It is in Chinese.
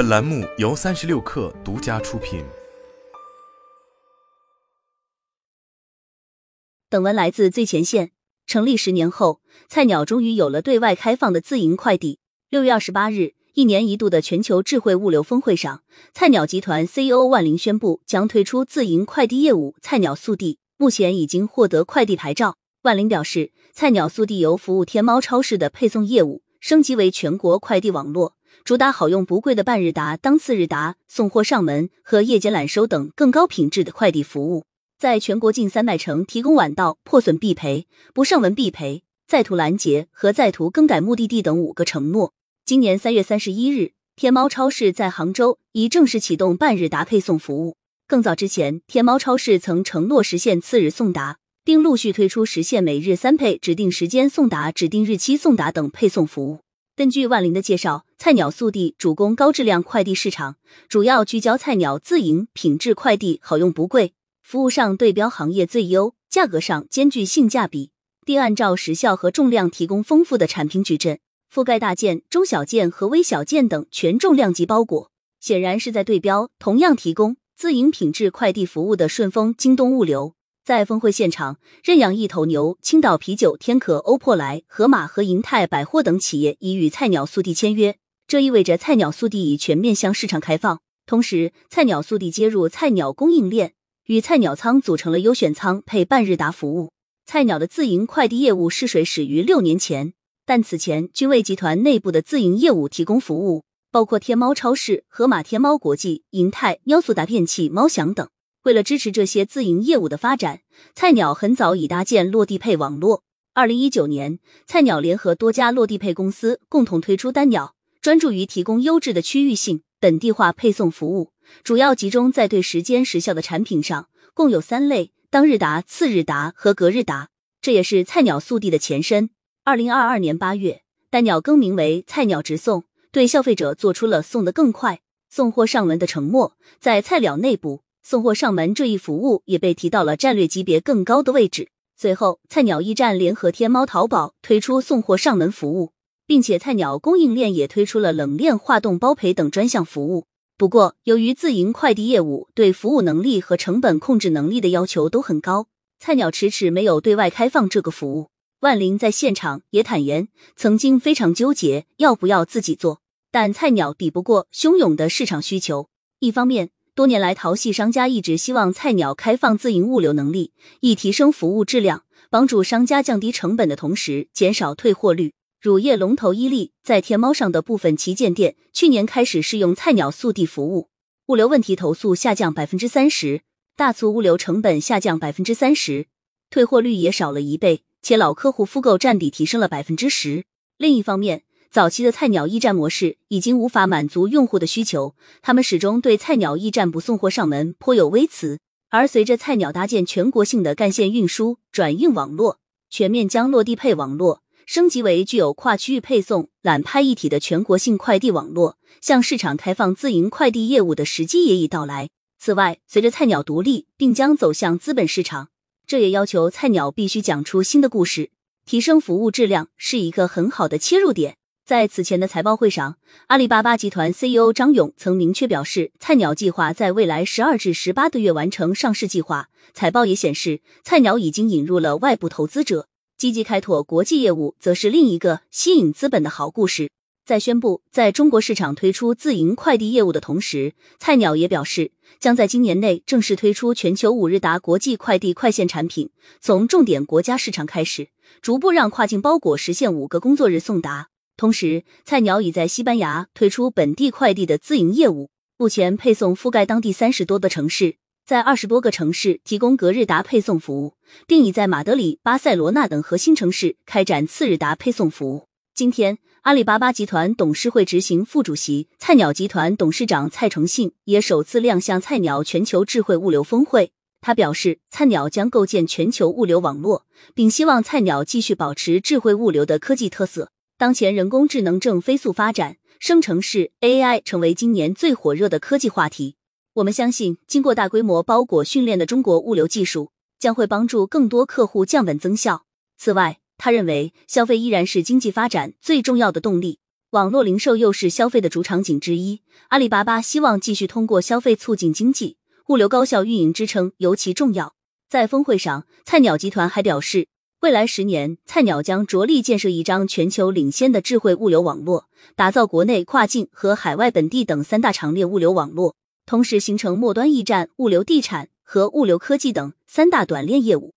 本栏目由三十六氪独家出品。本文来自最前线。成立十年后，菜鸟终于有了对外开放的自营快递。六月二十八日，一年一度的全球智慧物流峰会上，菜鸟集团 CEO 万林宣布将推出自营快递业务“菜鸟速递”，目前已经获得快递牌照。万林表示，菜鸟速递由服务天猫超市的配送业务，升级为全国快递网络，主打好用不贵的半日达、当次日达、送货上门和夜间揽收等更高品质的快递服务。在全国近三百城提供晚到、破损必赔、不上门必赔、在途拦截和在途更改目的地等五个承诺。今年三月三十一日，天猫超市在杭州已正式启动半日达配送服务。更早之前，天猫超市曾承诺实现次日送达，并陆续推出实现每日三配、指定时间送达、指定日期送达等配送服务。根据万林的介绍，菜鸟速递主攻高质量快递市场，主要聚焦菜鸟自营品质快递，好用不贵。服务上对标行业最优，价格上兼具性价比，并按照时效和重量提供丰富的产品矩阵，覆盖大件、中小件和微小件等全重量级包裹。显然是在对标同样提供自营品质快递服务的顺丰、京东物流。在峰会现场，认养一头牛、青岛啤酒、天可、欧珀莱、盒马和银泰百货等企业已与菜鸟速递签约，这意味着菜鸟速递已全面向市场开放。同时，菜鸟速递接入菜鸟供应链。与菜鸟仓组成了优选仓配半日达服务。菜鸟的自营快递业务试水始于六年前，但此前均为集团内部的自营业务提供服务，包括天猫超市、盒马、天猫国际、银泰、喵速达电器、猫享等。为了支持这些自营业务的发展，菜鸟很早已搭建落地配网络。二零一九年，菜鸟联合多家落地配公司，共同推出单鸟，专注于提供优质的区域性、本地化配送服务。主要集中在对时间时效的产品上，共有三类：当日达、次日达和隔日达。这也是菜鸟速递的前身。二零二二年八月，单鸟更名为菜鸟直送，对消费者做出了送得更快、送货上门的承诺。在菜鸟内部，送货上门这一服务也被提到了战略级别更高的位置。随后，菜鸟驿站联合天猫、淘宝推出送货上门服务，并且菜鸟供应链也推出了冷链化冻包赔等专项服务。不过，由于自营快递业务对服务能力和成本控制能力的要求都很高，菜鸟迟迟没有对外开放这个服务。万林在现场也坦言，曾经非常纠结要不要自己做，但菜鸟抵不过汹涌的市场需求。一方面，多年来淘系商家一直希望菜鸟开放自营物流能力，以提升服务质量，帮助商家降低成本的同时减少退货率。乳业龙头伊利在天猫上的部分旗舰店，去年开始试用菜鸟速递服务，物流问题投诉下降百分之三十，大促物流成本下降百分之三十，退货率也少了一倍，且老客户复购占比提升了百分之十。另一方面，早期的菜鸟驿站模式已经无法满足用户的需求，他们始终对菜鸟驿站不送货上门颇有微词。而随着菜鸟搭建全国性的干线运输转运网络，全面将落地配网络。升级为具有跨区域配送、揽拍一体的全国性快递网络，向市场开放自营快递业务的时机也已到来。此外，随着菜鸟独立并将走向资本市场，这也要求菜鸟必须讲出新的故事，提升服务质量是一个很好的切入点。在此前的财报会上，阿里巴巴集团 CEO 张勇曾明确表示，菜鸟计划在未来十二至十八个月完成上市计划。财报也显示，菜鸟已经引入了外部投资者。积极开拓国际业务，则是另一个吸引资本的好故事。在宣布在中国市场推出自营快递业务的同时，菜鸟也表示，将在今年内正式推出全球五日达国际快递快线产品，从重点国家市场开始，逐步让跨境包裹实现五个工作日送达。同时，菜鸟已在西班牙推出本地快递的自营业务，目前配送覆盖当地三十多个城市。在二十多个城市提供隔日达配送服务，并已在马德里、巴塞罗那等核心城市开展次日达配送服务。今天，阿里巴巴集团董事会执行副主席、菜鸟集团董事长蔡崇信也首次亮相菜鸟全球智慧物流峰会。他表示，菜鸟将构建全球物流网络，并希望菜鸟继续保持智慧物流的科技特色。当前，人工智能正飞速发展，生成式 AI 成为今年最火热的科技话题。我们相信，经过大规模包裹训练的中国物流技术将会帮助更多客户降本增效。此外，他认为消费依然是经济发展最重要的动力。网络零售又是消费的主场景之一，阿里巴巴希望继续通过消费促进经济，物流高效运营支撑尤其重要。在峰会上，菜鸟集团还表示，未来十年，菜鸟将着力建设一张全球领先的智慧物流网络，打造国内跨境和海外本地等三大长链物流网络，同时形成末端驿站、物流地产和物流科技等三大短链业务。